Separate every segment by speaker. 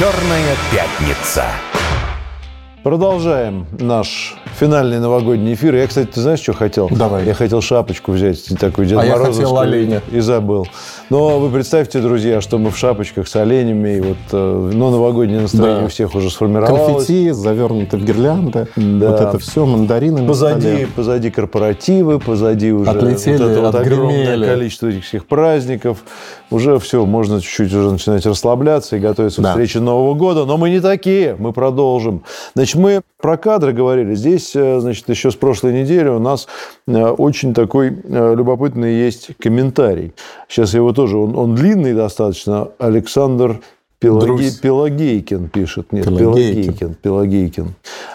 Speaker 1: «Черная пятница».
Speaker 2: Продолжаем наш финальный новогодний эфир. Я, кстати, ты знаешь, что хотел?
Speaker 3: Давай.
Speaker 2: Я хотел шапочку взять, такую Дед
Speaker 3: А я
Speaker 2: Морозовскую,
Speaker 3: хотел оленя.
Speaker 2: И забыл. Но вы представьте, друзья, что мы в шапочках с оленями. И вот, э, ну, новогоднее настроение
Speaker 3: Да.
Speaker 2: у всех уже сформировалось.
Speaker 3: Конфетти, завернуты в гирлянды.
Speaker 2: Да.
Speaker 3: Вот это все, мандарины
Speaker 2: Позади, позади корпоративы, позади уже
Speaker 3: Отлетели,
Speaker 2: вот это вот огромное количество этих всех праздников. Уже все, можно чуть-чуть уже начинать расслабляться и готовиться
Speaker 3: Да.
Speaker 2: к встрече Нового года. Но мы не такие, мы продолжим. Значит, мы про кадры говорили. Здесь, э, значит, еще с прошлой недели у нас э, очень такой э, любопытный есть комментарий. Сейчас его тоже, он, он длинный достаточно. Александр Пелаги... Пелагейкин пишет. Нет,
Speaker 3: Пелагейкин.
Speaker 2: Пелагейкин. Пелагейкин.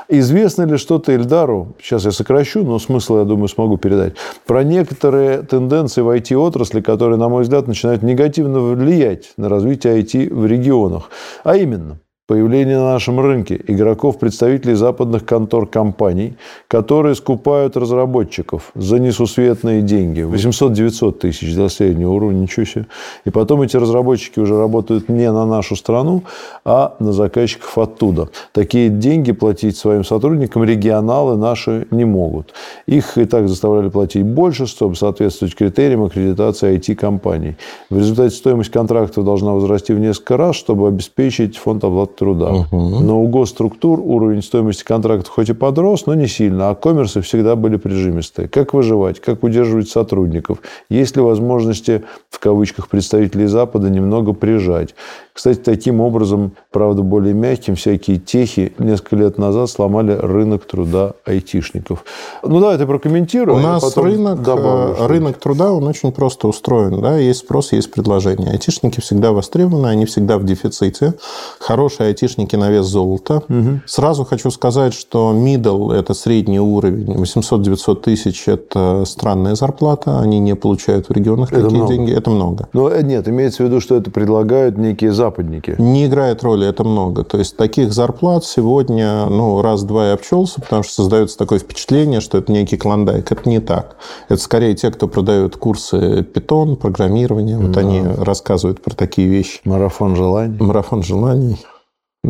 Speaker 2: Известно ли что-то Эльдару, сейчас я сокращу, но смысл, я думаю, смогу передать, про некоторые тенденции в IT-отрасли, которые, на мой взгляд, начинают негативно влиять на развитие IT в регионах. А именно, появление на нашем рынке игроков, представителей западных контор компаний, которые скупают разработчиков за несусветные деньги. 800-900 тысяч для среднего уровня, ничего себе. И потом эти разработчики уже работают не на нашу страну, а на заказчиков оттуда. Такие деньги платить своим сотрудникам регионалы наши не могут. Их и так заставляли платить больше, чтобы соответствовать критериям аккредитации IT-компаний. В результате стоимость контрактов должна возрасти в несколько раз, чтобы обеспечить фонд оплаты труда. Но у госструктур уровень стоимости контрактов хоть и подрос, но не сильно, а коммерсы всегда были прижимистые. Как выживать? Как удерживать сотрудников? Есть ли возможности, в кавычках, представителей Запада немного прижать? Кстати, таким образом, правда, более мягким, всякие техи несколько лет назад сломали рынок труда айтишников. Ну, давай ты прокомментируй.
Speaker 3: У
Speaker 2: а
Speaker 3: нас рынок,
Speaker 2: добавлю,
Speaker 3: э,
Speaker 2: что-
Speaker 3: рынок труда, он очень просто устроен. Да? Есть спрос, есть предложение. Айтишники всегда востребованы, они всегда в дефиците. Хорошие айтишники на вес золота. Сразу хочу сказать, что middle – это средний уровень. 800-900 тысяч – это странная зарплата. Они не получают в регионах
Speaker 2: Это
Speaker 3: такие
Speaker 2: много.
Speaker 3: деньги. Это много.
Speaker 2: Но э, нет, имеется в виду, что это предлагают некие западники.
Speaker 3: Не играет роли, это много. То есть таких зарплат сегодня ну, раз-два и обчелся, потому что создается такое впечатление, что это некий клондайк. Это не так. Это скорее те, кто продают курсы питон, программирования. Вот они рассказывают про такие вещи.
Speaker 2: Марафон желаний.
Speaker 3: Марафон желаний,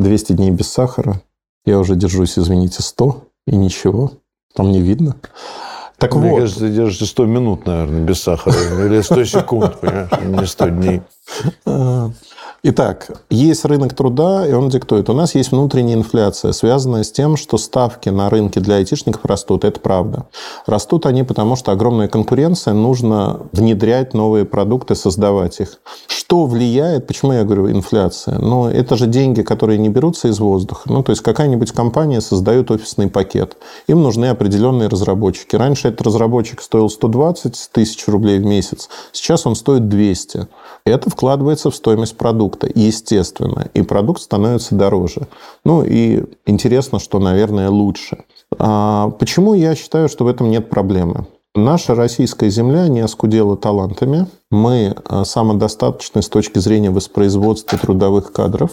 Speaker 3: 200 дней без сахара. Я уже держусь, извините, 100 и ничего. Там не видно. Так
Speaker 2: Мне
Speaker 3: вот,
Speaker 2: кажется, ты держишься 100 минут, наверное, без сахара. Или 100 секунд, понимаешь, не 100 дней.
Speaker 3: Итак, есть рынок труда, и он диктует. У нас есть внутренняя инфляция, связанная с тем, что ставки на рынке для айтишников растут. Это правда. Растут они, потому что огромная конкуренция, нужно внедрять новые продукты, создавать их. Что влияет, почему я говорю инфляция? Ну, это же деньги, которые не берутся из воздуха. Ну, то есть какая-нибудь компания создает офисный пакет. Им нужны определенные разработчики. Раньше этот разработчик стоил 120 тысяч рублей в месяц, сейчас он стоит 200. Это вкладывается в стоимость продукта, естественно, и продукт становится дороже. Ну и интересно, что, наверное, лучше. А почему я считаю, что в этом нет проблемы? Наша российская земля не оскудела талантами. Мы а, самодостаточны с точки зрения воспроизводства трудовых кадров.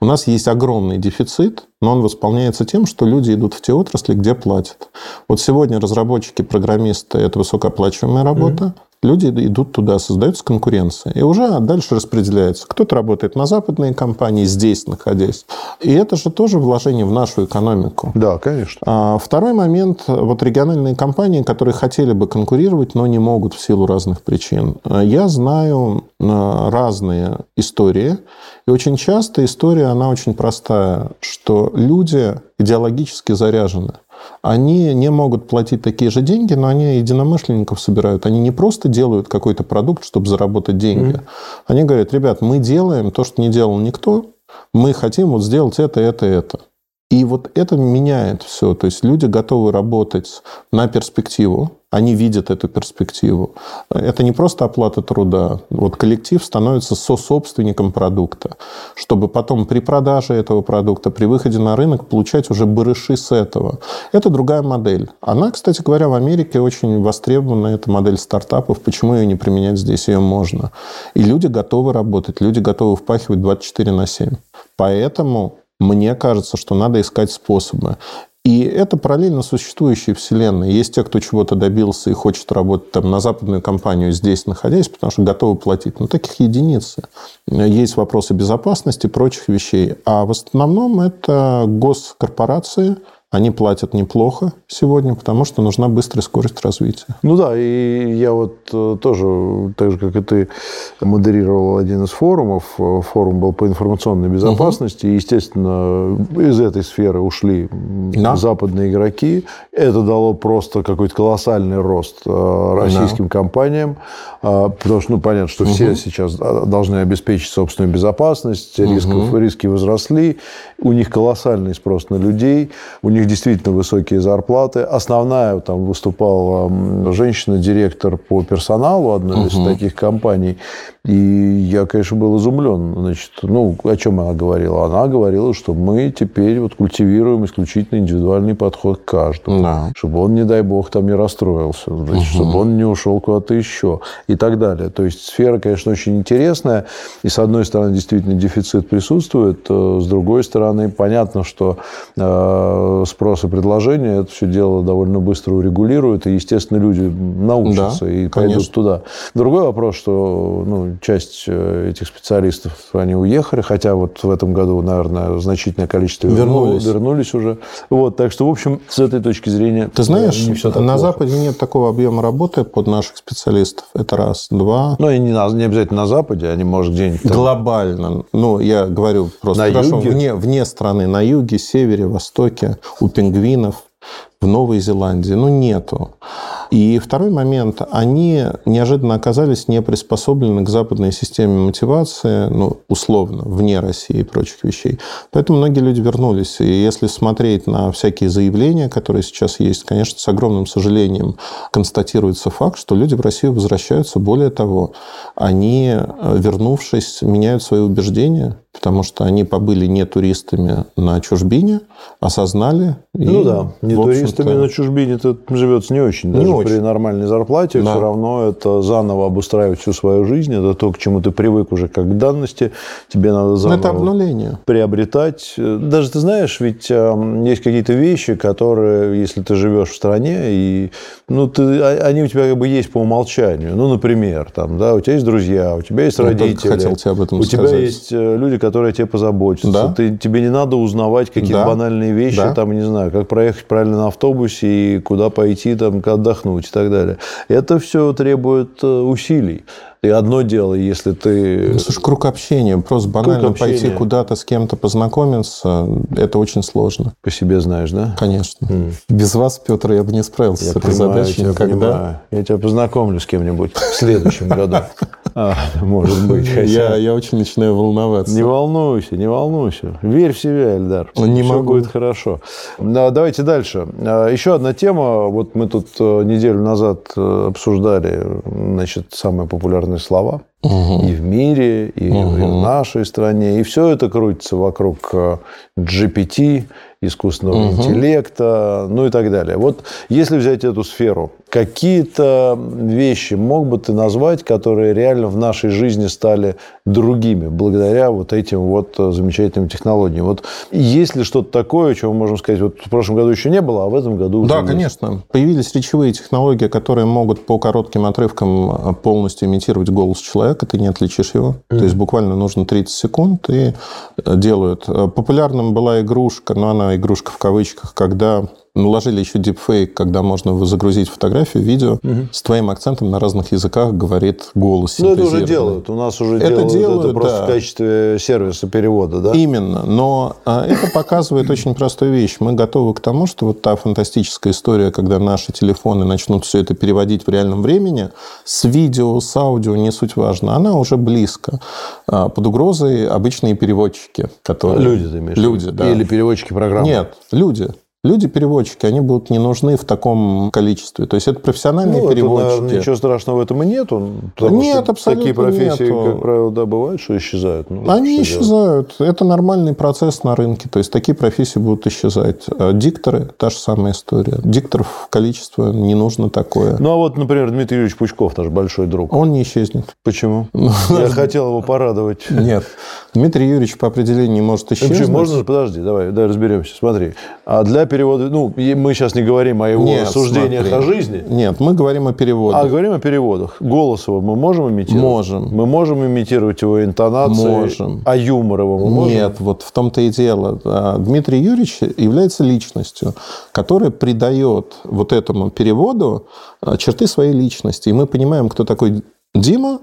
Speaker 3: У нас есть огромный дефицит, но он восполняется тем, что люди идут в те отрасли, где платят. Вот сегодня разработчики, программисты – это высокооплачиваемая работа. Люди идут туда, создается конкуренция. И уже дальше распределяется. Кто-то работает на западные компании, здесь находясь. И это же тоже вложение в нашу экономику.
Speaker 2: Да, конечно.
Speaker 3: А Второй момент. Вот региональные компании, которые хотели бы конкурировать, но не могут в силу разных причин. Я знаю э, разные истории. И очень часто история, она очень простая, что люди идеологически заряжены. Они не могут платить такие же деньги, но они единомышленников собирают. Они не просто делают какой-то продукт, чтобы заработать деньги. Они говорят, ребят, мы делаем то, что не делал никто, мы хотим вот сделать это, это, это. И вот это меняет все. То есть люди готовы работать на перспективу, они видят эту перспективу. Это не просто оплата труда. Вот коллектив становится сособственником продукта, чтобы потом при продаже этого продукта, при выходе на рынок получать уже барыши с этого. Это другая модель. Она, кстати говоря, в Америке очень востребована, эта модель стартапов. Почему ее не применять здесь? Ее можно. И люди готовы работать, люди готовы впахивать 24 на 7. Поэтому мне кажется, что надо искать способы. И это параллельно существующие вселенные. Есть те, кто чего-то добился и хочет работать там на западную компанию здесь находясь, потому что готовы платить. Но таких единицы. Есть вопросы безопасности и прочих вещей. А в основном это госкорпорации, они платят неплохо сегодня, потому что нужна быстрая скорость развития.
Speaker 2: Ну да, и я вот э, тоже, так же, как и ты, модерировал один из форумов. Форум был по информационной безопасности. Угу. И, естественно, из этой сферы ушли да. западные игроки. Это дало просто какой-то колоссальный рост э, российским да. компаниям. Потому что, ну, понятно, что угу. все сейчас должны обеспечить собственную безопасность. Рисков, угу. Риски возросли. У них колоссальный спрос на людей. У них них действительно высокие зарплаты. Основная, там выступала женщина-директор по персоналу одной угу. из таких компаний. И я, конечно, был изумлен. Значит, ну, о чем она говорила? Она говорила, что мы теперь вот культивируем исключительно индивидуальный подход к каждому. Да. Чтобы он, не дай бог, там не расстроился. Значит, угу. Чтобы он не ушел куда-то еще. И так далее. То есть, сфера, конечно, очень интересная. И, с одной стороны, действительно дефицит присутствует. Э, с другой стороны, понятно, что э, спрос и предложение это все дело довольно быстро урегулирует. И, естественно, люди научатся да, и пойдут конечно. туда. Другой вопрос, что ну, часть э, этих специалистов, они уехали, хотя вот в этом году, наверное, значительное количество вернулись, вернулись уже. Вот, так что, в общем, с этой точки зрения...
Speaker 3: Ты знаешь, не все так на плохо. Западе нет такого объема работы под наших специалистов. Это раз. Два.
Speaker 2: Ну, и не, на, не обязательно на Западе, они, может, где-нибудь...
Speaker 3: Там... Глобально. Ну, я говорю просто на хорошо, юге? Вне, вне страны. На юге, севере, востоке, у пингвинов, в Новой Зеландии. Ну, нету. И второй момент. Они неожиданно оказались не приспособлены к западной системе мотивации, ну, условно, вне России и прочих вещей. Поэтому многие люди вернулись. И если смотреть на всякие заявления, которые сейчас есть, конечно, с огромным сожалением констатируется факт, что люди в Россию возвращаются. Более того, они, вернувшись, меняют свои убеждения, потому что они побыли не туристами на чужбине, осознали.
Speaker 2: Ну и, да, не туристами на чужбине тут живется не очень. Даже не очень. при нормальной зарплате да. все равно это заново обустраивать всю свою жизнь. Это то, к чему ты привык уже как к данности. Тебе надо заново
Speaker 3: это обнуление.
Speaker 2: приобретать. Даже ты знаешь, ведь э, есть какие-то вещи, которые, если ты живешь в стране, и, ну, ты, а, они у тебя как бы есть по умолчанию. Ну, например, там, да, у тебя есть друзья, у тебя есть Я родители.
Speaker 3: хотел тебе об этом
Speaker 2: у
Speaker 3: сказать.
Speaker 2: тебя есть э, люди, которые тебе позаботятся. Да. Ты, тебе не надо узнавать какие-то да. банальные вещи, да. там, не знаю, как проехать правильно на автобусе и куда пойти, там, отдохнуть и так далее. Это все требует э, усилий. И одно дело, если ты...
Speaker 3: Ну, слушай, круг общения. Просто банально круг общения. пойти куда-то с кем-то познакомиться, это очень сложно.
Speaker 2: По себе знаешь, да?
Speaker 3: Конечно. Mm. Без вас, Петр, я бы не справился я с этой понимаю, задачей я никогда. Понимаю.
Speaker 2: Я тебя познакомлю с кем-нибудь в следующем году. А, может быть.
Speaker 3: Я, я очень начинаю волноваться.
Speaker 2: Не волнуйся, не волнуйся. Верь в себя, Эльдар.
Speaker 3: Не
Speaker 2: Все
Speaker 3: могу.
Speaker 2: будет хорошо. Давайте дальше. А, еще одна тема. Вот мы тут э, неделю назад э, обсуждали значит, самые популярные слова. Угу. И в мире, и, угу. и в нашей стране. И все это крутится вокруг э, GPT, искусственного угу. интеллекта, ну и так далее. Вот если взять эту сферу, какие-то вещи мог бы ты назвать, которые реально в нашей жизни стали другими благодаря вот этим вот замечательным технологиям? Вот есть ли что-то такое, чего мы можем сказать, вот в прошлом году еще не было, а в этом году уже
Speaker 3: Да,
Speaker 2: есть?
Speaker 3: конечно. Появились речевые технологии, которые могут по коротким отрывкам полностью имитировать голос человека, ты не отличишь его. Mm. То есть буквально нужно 30 секунд и делают. Популярным была игрушка, но она игрушка в кавычках, когда Наложили еще дипфейк, когда можно загрузить фотографию, видео угу. с твоим акцентом на разных языках говорит голос.
Speaker 2: Ну, это уже делают. У нас уже это делают, делают это просто да. в качестве сервиса перевода, да?
Speaker 3: Именно. Но а, это показывает очень простую вещь. Мы готовы к тому, что вот та фантастическая история, когда наши телефоны начнут все это переводить в реальном времени, с видео, с аудио, не суть важно, она уже близко. А, под угрозой обычные переводчики, которые...
Speaker 2: Люди, ты имеешь
Speaker 3: Люди, да.
Speaker 2: Или переводчики программы?
Speaker 3: Нет, люди. Люди-переводчики, они будут не нужны в таком количестве. То есть это профессиональные ну, переводчики.
Speaker 2: Это, наверное, ничего страшного в этом и нету.
Speaker 3: Нет, абсолютно
Speaker 2: Такие профессии,
Speaker 3: нету.
Speaker 2: как правило, да, бывают, что исчезают. Ну,
Speaker 3: они
Speaker 2: что
Speaker 3: исчезают. Делать? Это нормальный процесс на рынке. То есть такие профессии будут исчезать. А дикторы – та же самая история. Дикторов количество не нужно такое.
Speaker 2: Ну, а вот, например, Дмитрий Юрьевич Пучков, наш большой друг.
Speaker 3: Он не исчезнет.
Speaker 2: Почему? Я хотел его порадовать.
Speaker 3: Нет. Дмитрий Юрьевич по определению не может исчезнуть.
Speaker 2: Можно? Подожди, давай, давай разберемся. Смотри. А для переводы, ну, мы сейчас не говорим о его
Speaker 3: Нет,
Speaker 2: суждениях
Speaker 3: смотри.
Speaker 2: о жизни,
Speaker 3: Нет, мы говорим о переводах.
Speaker 2: а говорим о переводах. Голос его мы можем имитировать?
Speaker 3: Можем.
Speaker 2: Мы можем имитировать его интонации?
Speaker 3: Можем.
Speaker 2: А юмор его мы можем?
Speaker 3: Нет, вот в том-то и дело. А, Дмитрий Юрьевич является личностью, которая придает вот этому переводу а, черты своей личности. И мы понимаем, кто такой Дима,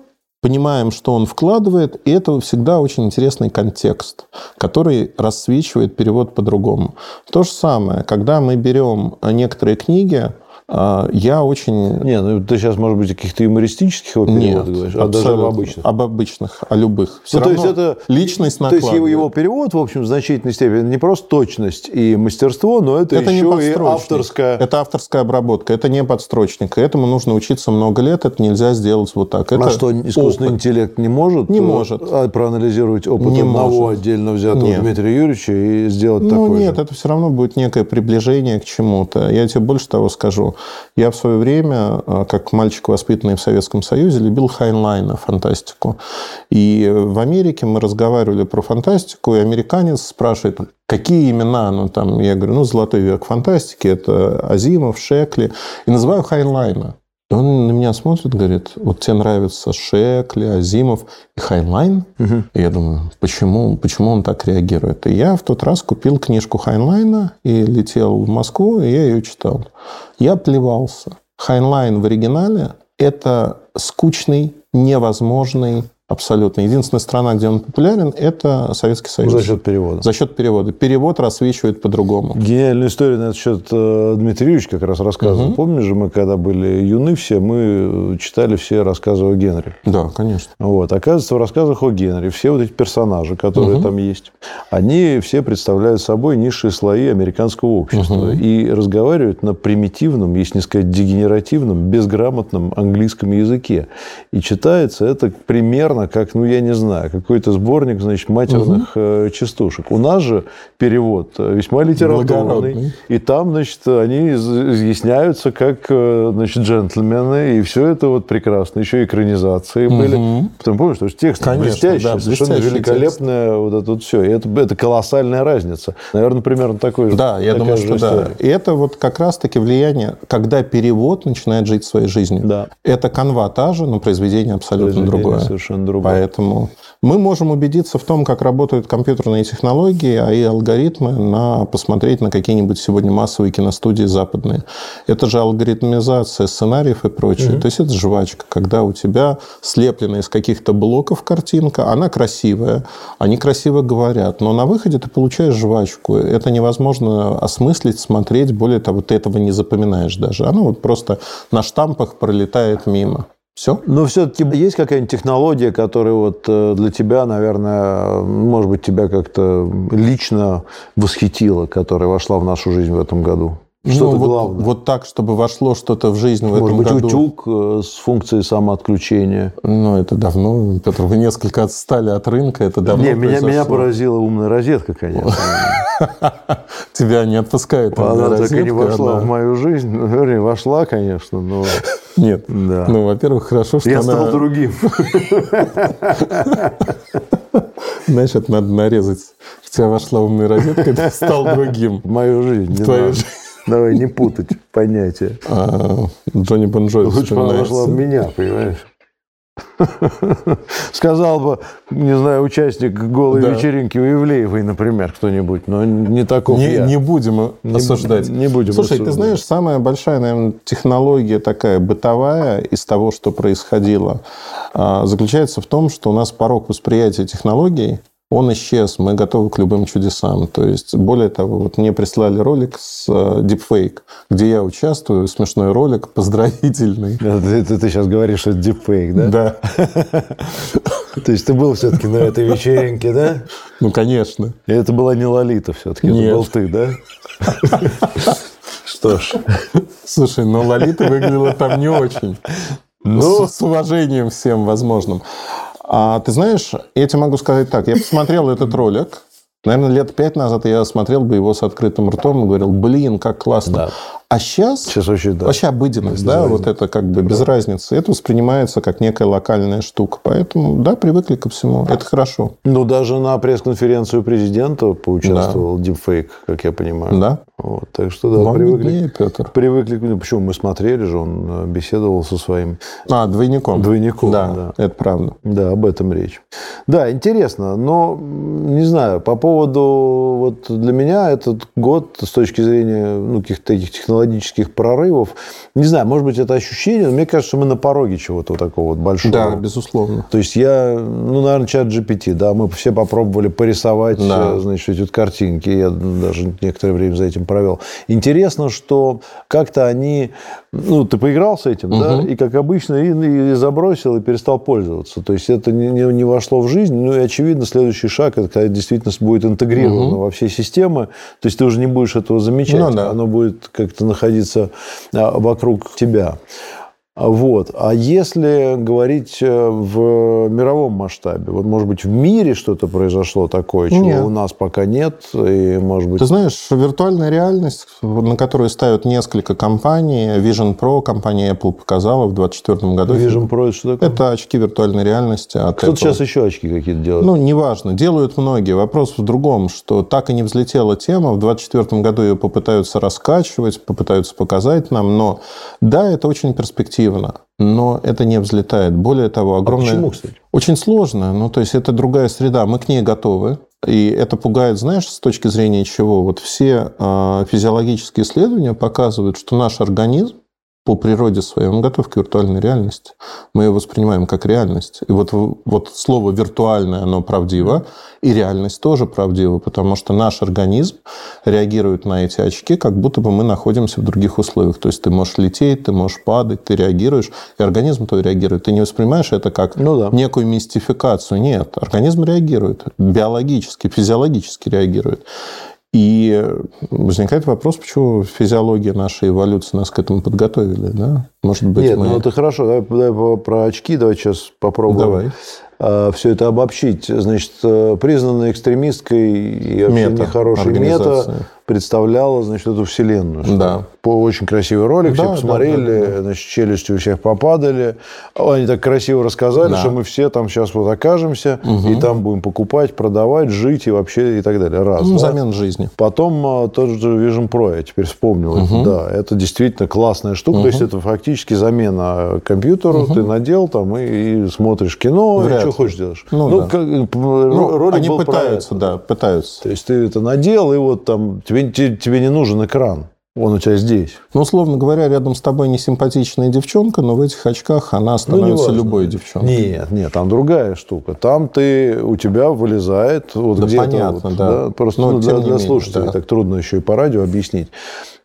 Speaker 3: понимаем, что он вкладывает, и это всегда очень интересный контекст, который рассвечивает перевод по-другому. То же самое, когда мы берем некоторые книги, я очень...
Speaker 2: Не, ну ты сейчас, может быть, о каких-то юмористических его переводах говоришь, а даже об обычных.
Speaker 3: Об обычных, о любых. Всё
Speaker 2: Ну, то есть это
Speaker 3: личность
Speaker 2: То есть его, его перевод, в общем, в значительной степени не просто точность и мастерство, но это,
Speaker 3: Это не
Speaker 2: еще и
Speaker 3: подстрочник.
Speaker 2: авторская.
Speaker 3: Это авторская обработка, это не подстрочник. Этому нужно учиться много лет, это нельзя сделать вот так. Это
Speaker 2: а что, искусственный
Speaker 3: опыт.
Speaker 2: интеллект не может?
Speaker 3: Не
Speaker 2: э,
Speaker 3: может.
Speaker 2: а, проанализировать опыт
Speaker 3: Не
Speaker 2: одного
Speaker 3: может.
Speaker 2: отдельно взятого
Speaker 3: Нет.
Speaker 2: Дмитрия Юрьевича и сделать
Speaker 3: Ну
Speaker 2: такое
Speaker 3: нет,
Speaker 2: же?
Speaker 3: это все равно будет некое приближение к чему-то. Я тебе больше того скажу. Я в свое время, э, как мальчик, воспитанный в Советском Союзе, любил Хайнлайна, фантастику. И в Америке мы разговаривали про фантастику, и американец спрашивает, какие имена, ну там, я говорю, ну, золотой век фантастики, это Азимов, Шекли, и называю Хайнлайна. И он на меня смотрит, говорит, вот тебе нравятся Шекли, Азимов и Хайнлайн? И я думаю, почему, почему он так реагирует? И я в тот раз купил книжку Хайнлайна и летел в Москву, и я ее читал. Я плевался. Хайнлайн в оригинале – это скучный, невозможный абсолютно. Единственная страна, где он популярен, это Советский Союз.
Speaker 2: За счет перевода.
Speaker 3: За счет перевода. Перевод рассвечивает по-другому.
Speaker 2: Гениальную историю на этот счет э, Дмитрий Юрьевич как раз рассказывал. Помнишь же, мы когда были юны все, мы э, читали все рассказы О. Генри.
Speaker 3: Да, конечно.
Speaker 2: Вот. Оказывается, в рассказах О. Генри все вот эти персонажи, которые там есть, они все представляют собой низшие слои американского общества и разговаривают на примитивном, если не сказать дегенеративном, безграмотном английском языке. И читается это примерно как, ну, я не знаю, какой-то сборник, значит, матерных э, частушек. У нас же перевод э, весьма литературный. И там, значит, они из- изъясняются как, э, значит, джентльмены, и все это вот прекрасно. Еще экранизации были. Потом, помнишь, что текст
Speaker 3: Конечно,
Speaker 2: блестящий,
Speaker 3: да,
Speaker 2: совершенно
Speaker 3: блестящий
Speaker 2: великолепное вот это вот все. И это, это колоссальная разница. Наверное, примерно такой же.
Speaker 3: Да, я думаю, что да.
Speaker 2: история.
Speaker 3: И это вот как раз-таки влияние, когда перевод начинает жить своей жизнью.
Speaker 2: Да.
Speaker 3: Это канва та же, но произведение абсолютно
Speaker 2: Произведение
Speaker 3: другое.
Speaker 2: совершенно другое.
Speaker 3: Поэтому мы можем убедиться в том, как работают компьютерные технологии, а и алгоритмы, на посмотреть на какие-нибудь сегодня массовые киностудии западные. Это же алгоритмизация сценариев и прочее. То есть это жвачка, когда у тебя слеплена из каких-то блоков картинка, она красивая, они красиво говорят, но на выходе ты получаешь жвачку. Это невозможно осмыслить, смотреть, более того, ты этого не запоминаешь даже. Оно вот просто на штампах пролетает мимо. Все?
Speaker 2: Но все-таки есть какая-нибудь технология, которая вот э, для тебя, наверное, может быть, тебя как-то лично восхитила, которая вошла в нашу жизнь в этом году? Что-то
Speaker 3: Ну, вот,
Speaker 2: главное.
Speaker 3: Вот так, чтобы вошло что-то в жизнь в
Speaker 2: Может
Speaker 3: этом
Speaker 2: быть,
Speaker 3: году.
Speaker 2: утюг э, с функцией самоотключения.
Speaker 3: Ну, это давно, Петр, вы несколько отстали от рынка, это давно
Speaker 2: Не, меня, меня поразила умная розетка, конечно.
Speaker 3: Тебя не отпускает умная
Speaker 2: Она так и
Speaker 3: розетка,
Speaker 2: не вошла в мою жизнь. Ну, Вернее, вошла, конечно, но
Speaker 3: Нет.
Speaker 2: Да.
Speaker 3: Ну, во-первых, хорошо, что
Speaker 2: я
Speaker 3: она...
Speaker 2: стал другим.
Speaker 3: Это надо нарезать. В тебя вошла умная розетка, и ты стал другим.
Speaker 2: В мою жизнь.
Speaker 3: твою жизнь.
Speaker 2: Давай не путать понятия.
Speaker 3: А, Джонни Бон Джови
Speaker 2: Лучше она вошла в меня, понимаешь? Сказал бы, не знаю, участник голой
Speaker 3: Да.
Speaker 2: вечеринки у Ивлеевой, например, кто-нибудь, но не таков
Speaker 3: Не,
Speaker 2: я.
Speaker 3: не будем
Speaker 2: Не-
Speaker 3: осуждать.
Speaker 2: не будем
Speaker 3: Слушай, ты
Speaker 2: осуждать.
Speaker 3: знаешь, самая большая, наверное, технология такая бытовая из того, что происходило, а, заключается в том, что у нас порог восприятия технологий, он исчез, мы готовы к любым чудесам. То есть, более того, вот мне прислали ролик с э, Deepfake, где я участвую, смешной ролик, поздравительный.
Speaker 2: Ты, ты- ты сейчас говоришь, что это дипфейк, да?
Speaker 3: Да,
Speaker 2: То есть ты был все-таки на этой вечеринке, да?
Speaker 3: ну, конечно.
Speaker 2: И это была не Лолита все-таки, это был ты, да? Что ж,
Speaker 3: Слушай, но Лолита выглядела там не очень.
Speaker 2: Ну.
Speaker 3: с уважением всем возможным. А ты знаешь, я тебе могу сказать так. Я посмотрел этот ролик. Наверное, лет пять назад я смотрел бы его с открытым ртом и говорил, блин, как классно.
Speaker 2: Да.
Speaker 3: А сейчас,
Speaker 2: сейчас вообще, да.
Speaker 3: вообще обыденность,
Speaker 2: Без
Speaker 3: да,
Speaker 2: разницы.
Speaker 3: вот это как бы без разницы. Это воспринимается как некая локальная штука. Поэтому, да, привыкли ко всему. Это хорошо.
Speaker 2: Ну, даже на пресс-конференцию президента поучаствовал дипфейк, как я понимаю.
Speaker 3: Да.
Speaker 2: Вот, так что да,
Speaker 3: Вам
Speaker 2: привыкли,
Speaker 3: виднее, Петр.
Speaker 2: привыкли. Почему мы смотрели же, он э, беседовал со своим
Speaker 3: А, двойником.
Speaker 2: Двойником,
Speaker 3: да,
Speaker 2: да.
Speaker 3: это правда.
Speaker 2: Да, об этом речь. Да, интересно, но не знаю, по поводу вот для меня этот год с точки зрения ну, каких-то таких технологических прорывов, не знаю, может быть, это ощущение, но мне кажется, мы на пороге чего-то вот такого вот большого.
Speaker 3: Да, безусловно.
Speaker 2: То есть я, ну, наверное, чат GPT, да, мы все попробовали порисовать,
Speaker 3: Да.
Speaker 2: э, значит, эти вот картинки, я даже некоторое время за этим провел. Интересно, что как-то они, ну, ты поиграл с этим, да, и, как обычно, и, и забросил, и перестал пользоваться. То есть это не, не- не вошло в жизнь, ну, и, очевидно, следующий шаг, это когда действительно будет интегрировано во все системы, то есть ты уже не будешь этого замечать,
Speaker 3: Ну, да.
Speaker 2: оно будет как-то находиться а, вокруг тебя. Вот. А если говорить э, в мировом масштабе, вот, может быть, в мире что-то произошло такое, чего
Speaker 3: Нет.
Speaker 2: у нас пока нет, и, может быть...
Speaker 3: Ты знаешь, виртуальная реальность, на которую ставят несколько компаний, Vision Pro, компания Apple показала в 2024 году.
Speaker 2: Vision Pro это что такое?
Speaker 3: Это очки виртуальной реальности от
Speaker 2: Кто-то
Speaker 3: Apple.
Speaker 2: сейчас еще очки какие-то делает.
Speaker 3: Ну, неважно, делают многие. Вопрос в другом, что так и не взлетела тема. В 2024 году ее попытаются раскачивать, попытаются показать нам. Но да, это очень перспективно, но это не взлетает. Более того, огромное...
Speaker 2: А почему, кстати?
Speaker 3: Очень сложно. Ну, то есть это другая среда. Мы к ней готовы. И это пугает, знаешь, с точки зрения чего? Вот все э, физиологические исследования показывают, что наш организм по природе своей, он готов к виртуальной реальности. Мы ее воспринимаем как реальность. И вот, вот слово «виртуальное», оно правдиво, и реальность тоже правдива, потому что наш организм реагирует на эти очки, как будто бы мы находимся в других условиях. То есть ты можешь лететь, ты можешь падать, ты реагируешь, и организм твой реагирует. Ты не воспринимаешь это как
Speaker 2: Ну да.
Speaker 3: некую мистификацию. Нет, организм реагирует, биологически, физиологически реагирует. И возникает вопрос, почему физиология нашей эволюции нас к этому подготовили, да? Может быть,
Speaker 2: Нет,
Speaker 3: мы...
Speaker 2: ну это хорошо. Давай, давай про очки, давай сейчас попробуем
Speaker 3: Давай.
Speaker 2: Все это обобщить. Значит, э, признанная экстремисткой и вообще
Speaker 3: Мета,
Speaker 2: нехорошей мета представляла, значит, эту вселенную.
Speaker 3: Да.
Speaker 2: По очень красивый ролик,
Speaker 3: Да,
Speaker 2: все
Speaker 3: да,
Speaker 2: посмотрели,
Speaker 3: да, да.
Speaker 2: значит, челюстью у всех попадали. Они так красиво рассказали,
Speaker 3: Да.
Speaker 2: что мы все там сейчас вот окажемся, и там будем покупать, продавать, жить и вообще и так далее. Раз.
Speaker 3: Ну,
Speaker 2: да?
Speaker 3: замен жизни.
Speaker 2: Потом а, тот же Vision Pro, я теперь вспомнил. это, Да, это действительно классная штука. То есть это фактически замена компьютеру. Ты надел там и, и смотришь кино,
Speaker 3: Вряд
Speaker 2: что хочешь делаешь.
Speaker 3: Ну, да.
Speaker 2: как, м,
Speaker 3: Ну,
Speaker 2: ролик
Speaker 3: они
Speaker 2: был
Speaker 3: пытаются, да, пытаются.
Speaker 2: То есть ты это надел, и вот там тебе, те- тебе не нужен экран. Он у тебя здесь.
Speaker 3: Ну, условно говоря, рядом с тобой не симпатичная девчонка, но в этих очках она становится
Speaker 2: Ну,
Speaker 3: любой девчонкой.
Speaker 2: Нет, нет, там другая штука. Там ты, у тебя вылезает вот
Speaker 3: Да
Speaker 2: где-то
Speaker 3: понятно,
Speaker 2: вот,
Speaker 3: да.
Speaker 2: Просто
Speaker 3: Но
Speaker 2: ну, для, для слушателей
Speaker 3: да.
Speaker 2: так трудно еще и по радио объяснить.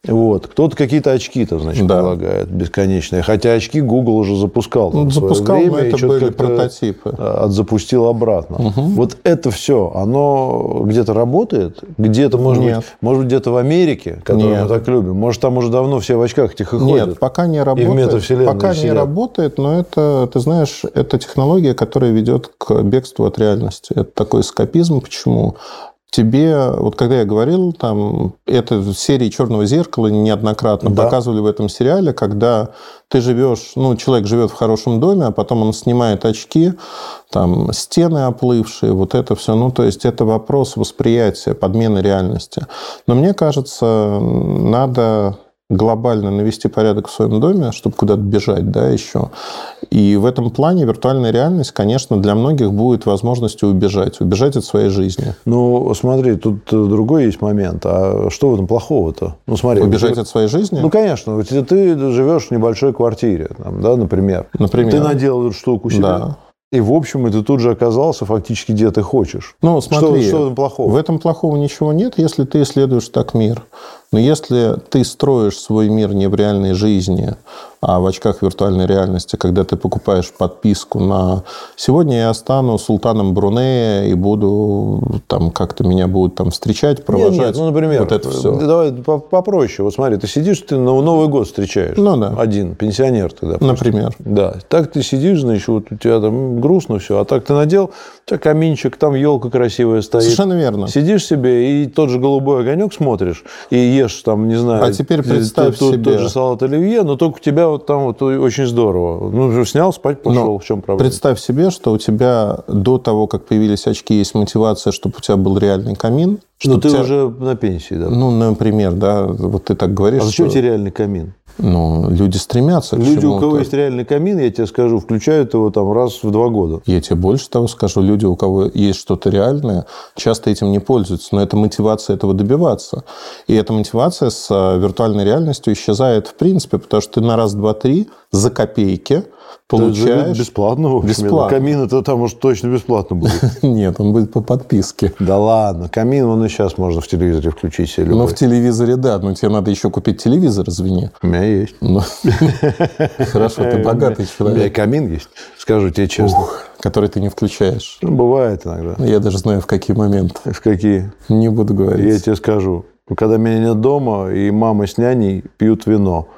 Speaker 2: Вот. Кто-то какие-то очки-то, значит,
Speaker 3: Да.
Speaker 2: предлагает бесконечные. Хотя очки Google уже запускал.
Speaker 3: Ну,
Speaker 2: в
Speaker 3: запускал,
Speaker 2: время,
Speaker 3: но
Speaker 2: и
Speaker 3: это были прототипы.
Speaker 2: а, Отзапустил обратно. Вот это все, оно где-то работает, где-то, может
Speaker 3: Нет.
Speaker 2: быть, может быть, где-то в Америке, которую
Speaker 3: Нет.
Speaker 2: мы так любим. Может, там уже давно все в очках этих и ходят.
Speaker 3: Нет, пока не работает.
Speaker 2: метавселенной
Speaker 3: Пока не
Speaker 2: сидят.
Speaker 3: работает, но это, ты знаешь, это технология, которая ведет к бегству от реальности. Это такой скопизм. Почему? Тебе, вот когда я говорил, там, это в серии «Черного зеркала» неоднократно
Speaker 2: Да.
Speaker 3: показывали в этом сериале, когда ты живешь, ну, человек живет в хорошем доме, а потом он снимает очки, там, стены оплывшие, вот это все. Ну, то есть, это вопрос восприятия, подмены реальности. Но мне кажется, надо глобально навести порядок в своем доме, чтобы куда-то бежать, да, еще. И в этом плане виртуальная реальность, конечно, для многих будет возможностью убежать, убежать от своей жизни.
Speaker 2: Ну, смотри, тут э, другой есть момент. А что в этом плохого-то? Ну, смотри.
Speaker 3: Убежать
Speaker 2: ты-
Speaker 3: от своей жизни?
Speaker 2: Ну, конечно. Ты, ты живешь в небольшой квартире, там, да, например.
Speaker 3: Например.
Speaker 2: Ты наделал эту штуку себе.
Speaker 3: Да.
Speaker 2: И, в общем, ты тут же оказался фактически где ты хочешь.
Speaker 3: Ну, смотри,
Speaker 2: Что, что в этом плохого?
Speaker 3: В этом плохого ничего нет, если ты исследуешь так мир. Но если ты строишь свой мир не в реальной жизни, а в очках виртуальной реальности, когда ты покупаешь подписку на «Сегодня я стану султаном Брунея и буду там как-то меня будут там встречать,
Speaker 2: Нет,
Speaker 3: провожать».
Speaker 2: нет, ну, например,
Speaker 3: Вот это все.
Speaker 2: давай по- попроще. Вот смотри, ты сидишь, ты на Новый год встречаешь.
Speaker 3: Ну, да.
Speaker 2: Один, пенсионер ты, допустим.
Speaker 3: Например.
Speaker 2: Да. Так ты сидишь, значит, вот у тебя там грустно все, а так ты надел, у тебя каминчик, там елка красивая стоит.
Speaker 3: Совершенно верно.
Speaker 2: Сидишь себе и тот же голубой огонек смотришь, и ешь там, не знаю...
Speaker 3: А теперь представь
Speaker 2: тот,
Speaker 3: себе...
Speaker 2: Тот же салат оливье, но только у тебя вот там вот очень здорово. Ну, снял, спать пошел, но в чем проблема?
Speaker 3: Представь себе, что у тебя до того, как появились очки, есть мотивация, чтобы у тебя был реальный камин.
Speaker 2: Ну, ты
Speaker 3: тебя...
Speaker 2: уже на пенсии, да?
Speaker 3: Ну, например, да, вот ты так говоришь.
Speaker 2: А зачем что... тебе реальный камин?
Speaker 3: Ну, люди стремятся
Speaker 2: люди, к Люди, у кого есть реальный камин, я тебе скажу, включают его там раз в два года.
Speaker 3: Я тебе больше того скажу. Люди, у кого есть что-то реальное, часто этим не пользуются. Но это мотивация этого добиваться. И эта мотивация с а, виртуальной реальностью исчезает в принципе, потому что ты на раз, два, три за копейки – получаешь...
Speaker 2: Бесплатно, в общем.
Speaker 3: Бесплатно.
Speaker 2: Камин это там уж точно бесплатно будет.
Speaker 3: Нет, он будет по подписке.
Speaker 2: Да ладно, камин он и сейчас можно в телевизоре включить себе любой.
Speaker 3: Ну, в телевизоре, да, но тебе надо еще купить телевизор, извини.
Speaker 2: У меня есть. Ну,
Speaker 3: хорошо, ты богатый человек.
Speaker 2: У меня камин есть, скажу тебе честно.
Speaker 3: Который ты не включаешь.
Speaker 2: Ну, бывает иногда.
Speaker 3: Я даже знаю, в какие моменты.
Speaker 2: В какие?
Speaker 3: Не буду говорить.
Speaker 2: Я тебе скажу. Когда меня нет дома, и мама с няней пьют вино,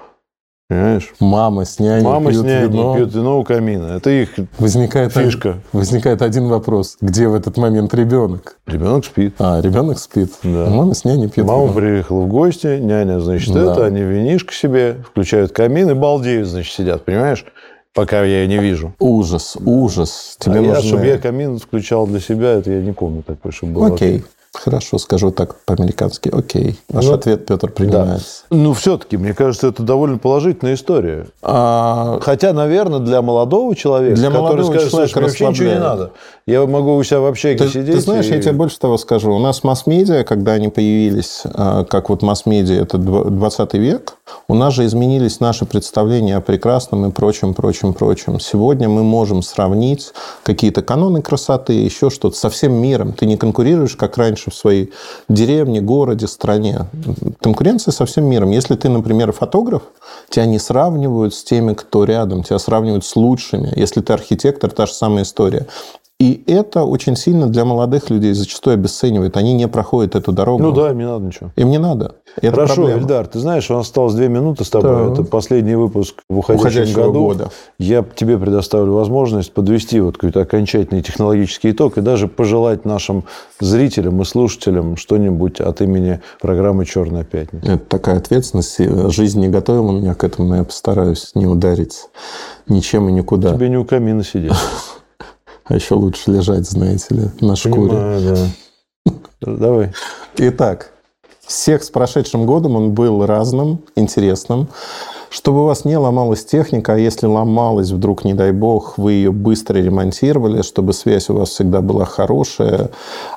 Speaker 2: Понимаешь?
Speaker 3: Мама с няней
Speaker 2: Мама
Speaker 3: пьют
Speaker 2: с няней
Speaker 3: вино.
Speaker 2: пьют вино у камина. Это их
Speaker 3: возникает
Speaker 2: фишка.
Speaker 3: Один, возникает один вопрос. Где в этот момент ребенок?
Speaker 2: Ребенок спит.
Speaker 3: А, ребенок спит.
Speaker 2: Да.
Speaker 3: Мама с няней пьет
Speaker 2: Мама
Speaker 3: вино.
Speaker 2: приехала в гости, няня, значит, да. это, они винишко себе, включают камин и балдеют, значит, сидят, понимаешь? Пока я ее не вижу.
Speaker 3: Ужас, ужас.
Speaker 2: Тебе а нужны... я, чтобы я камин включал для себя, это я не помню такой, чтобы было.
Speaker 3: Окей. Хорошо, скажу так по-американски. Окей. Ваш ну, ответ, Петр, принимается.
Speaker 2: Да. Ну, все-таки, мне кажется, это довольно положительная история. А... Хотя, наверное, для молодого человека,
Speaker 3: для
Speaker 2: который
Speaker 3: молодого
Speaker 2: скажет,
Speaker 3: человека
Speaker 2: мне вообще ничего не надо. Я могу у себя в общаге
Speaker 3: ты,
Speaker 2: сидеть.
Speaker 3: Ты знаешь,
Speaker 2: и...
Speaker 3: я тебе больше того скажу. У нас масс-медиа, когда они появились, а, как вот масс-медиа, это 20 век, у нас же изменились наши представления о прекрасном и прочем, прочем, прочем. Сегодня мы можем сравнить какие-то каноны красоты, еще что-то со всем миром. Ты не конкурируешь, как раньше в своей деревне, городе, стране. Конкуренция со всем миром. Если ты, например, фотограф, тебя не сравнивают с теми, кто рядом, тебя сравнивают с лучшими. Если ты архитектор, та же самая история. И это очень сильно для молодых людей зачастую обесценивает. Они не проходят эту дорогу.
Speaker 2: Ну да, им не надо ничего.
Speaker 3: Им не надо.
Speaker 2: Это Хорошо, проблема. Эльдар, ты знаешь, у нас осталось две минуты с тобой. Да. Это последний выпуск в уходящем
Speaker 3: Уходящего
Speaker 2: году.
Speaker 3: года.
Speaker 2: Я тебе предоставлю возможность подвести вот какой-то окончательный технологический итог и даже пожелать нашим зрителям и слушателям что-нибудь от имени программы «Черная пятница».
Speaker 3: Это такая ответственность. Жизнь не готовила меня к этому, но я постараюсь не ударить ничем и никуда.
Speaker 2: Тебе не у камина сидеть.
Speaker 3: А еще лучше лежать, знаете ли, на шкуре.
Speaker 2: Понимаю, да. Давай.
Speaker 3: Итак, всех с прошедшим годом он был разным, интересным. Чтобы у вас не ломалась техника, а если ломалась, вдруг, не дай бог, вы ее быстро ремонтировали, чтобы связь у вас всегда была хорошая.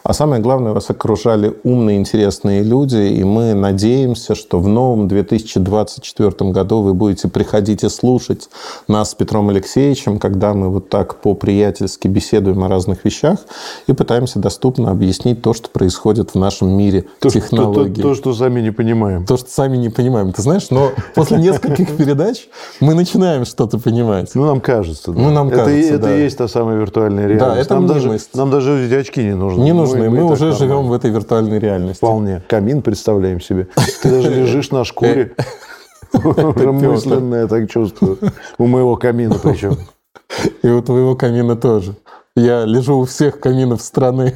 Speaker 3: А самое главное, вас окружали умные, интересные люди, и мы надеемся, что в новом 2024 году вы будете приходить и слушать нас с Петром Алексеевичем, когда мы вот так по-приятельски беседуем о разных вещах и пытаемся доступно объяснить то, что происходит в нашем мире
Speaker 2: то,
Speaker 3: технологий.
Speaker 2: То, то, то, что сами не понимаем.
Speaker 3: То, что сами не понимаем. Ты знаешь, но после нескольких этих передач мы начинаем что-то понимать.
Speaker 2: Ну, нам кажется. Да.
Speaker 3: Ну, нам
Speaker 2: это,
Speaker 3: кажется,
Speaker 2: это
Speaker 3: да.
Speaker 2: и есть та самая виртуальная реальность.
Speaker 3: Да, это
Speaker 2: нам
Speaker 3: мнимость.
Speaker 2: даже, нам даже эти очки не нужны.
Speaker 3: Не нужны.
Speaker 2: Мы,
Speaker 3: мы, уже
Speaker 2: нормально.
Speaker 3: живем в этой виртуальной реальности.
Speaker 2: Вполне. Камин представляем себе. Ты даже лежишь на шкуре. Уже мысленно я так чувствую. У моего камина причем.
Speaker 3: И у твоего камина тоже. Я лежу у всех каминов страны.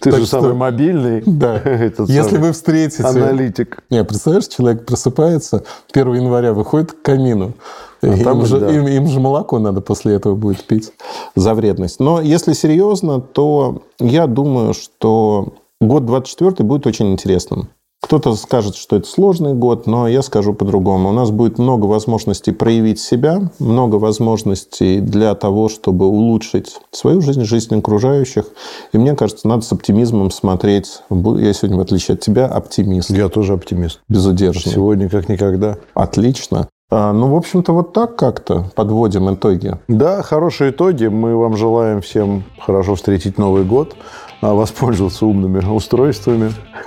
Speaker 2: Ты так же что... самый мобильный.
Speaker 3: Да. Если вы встретите...
Speaker 2: Аналитик.
Speaker 3: Не, представляешь, человек просыпается, 1 января выходит к камину. А им,
Speaker 2: там,
Speaker 3: же,
Speaker 2: да.
Speaker 3: им, им же молоко надо после этого будет пить за вредность. Но если серьезно, то я думаю, что год 24 будет очень интересным. Кто-то скажет, что это сложный год, но я скажу по-другому. У нас будет много возможностей проявить себя, много возможностей для того, чтобы улучшить свою жизнь, жизнь окружающих. И мне кажется, надо с оптимизмом смотреть. Я сегодня, в отличие от тебя, оптимист.
Speaker 2: Я тоже оптимист.
Speaker 3: Безудержный.
Speaker 2: Сегодня как никогда.
Speaker 3: Отлично. А, ну, в общем-то, вот так как-то подводим итоги.
Speaker 2: Да, хорошие итоги. Мы вам желаем всем хорошо встретить Новый год. А, воспользоваться умными устройствами,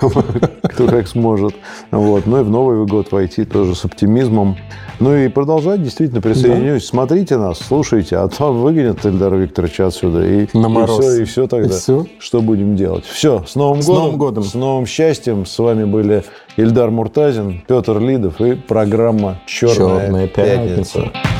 Speaker 2: кто как сможет. Вот. Ну и в Новый год войти тоже с оптимизмом. Ну и продолжать действительно присоединюсь. Да. Смотрите нас, слушайте, а то выгонят Эльдара Викторовича отсюда. И,
Speaker 3: На мороз.
Speaker 2: и все, и все тогда.
Speaker 3: И все?
Speaker 2: Что будем делать? Все, с Новым
Speaker 3: с
Speaker 2: годом.
Speaker 3: Новым годом.
Speaker 2: С новым счастьем. С вами были Ильдар Муртазин, Петр Лидов и программа «Черная,
Speaker 3: Черная пятница».
Speaker 2: пятница».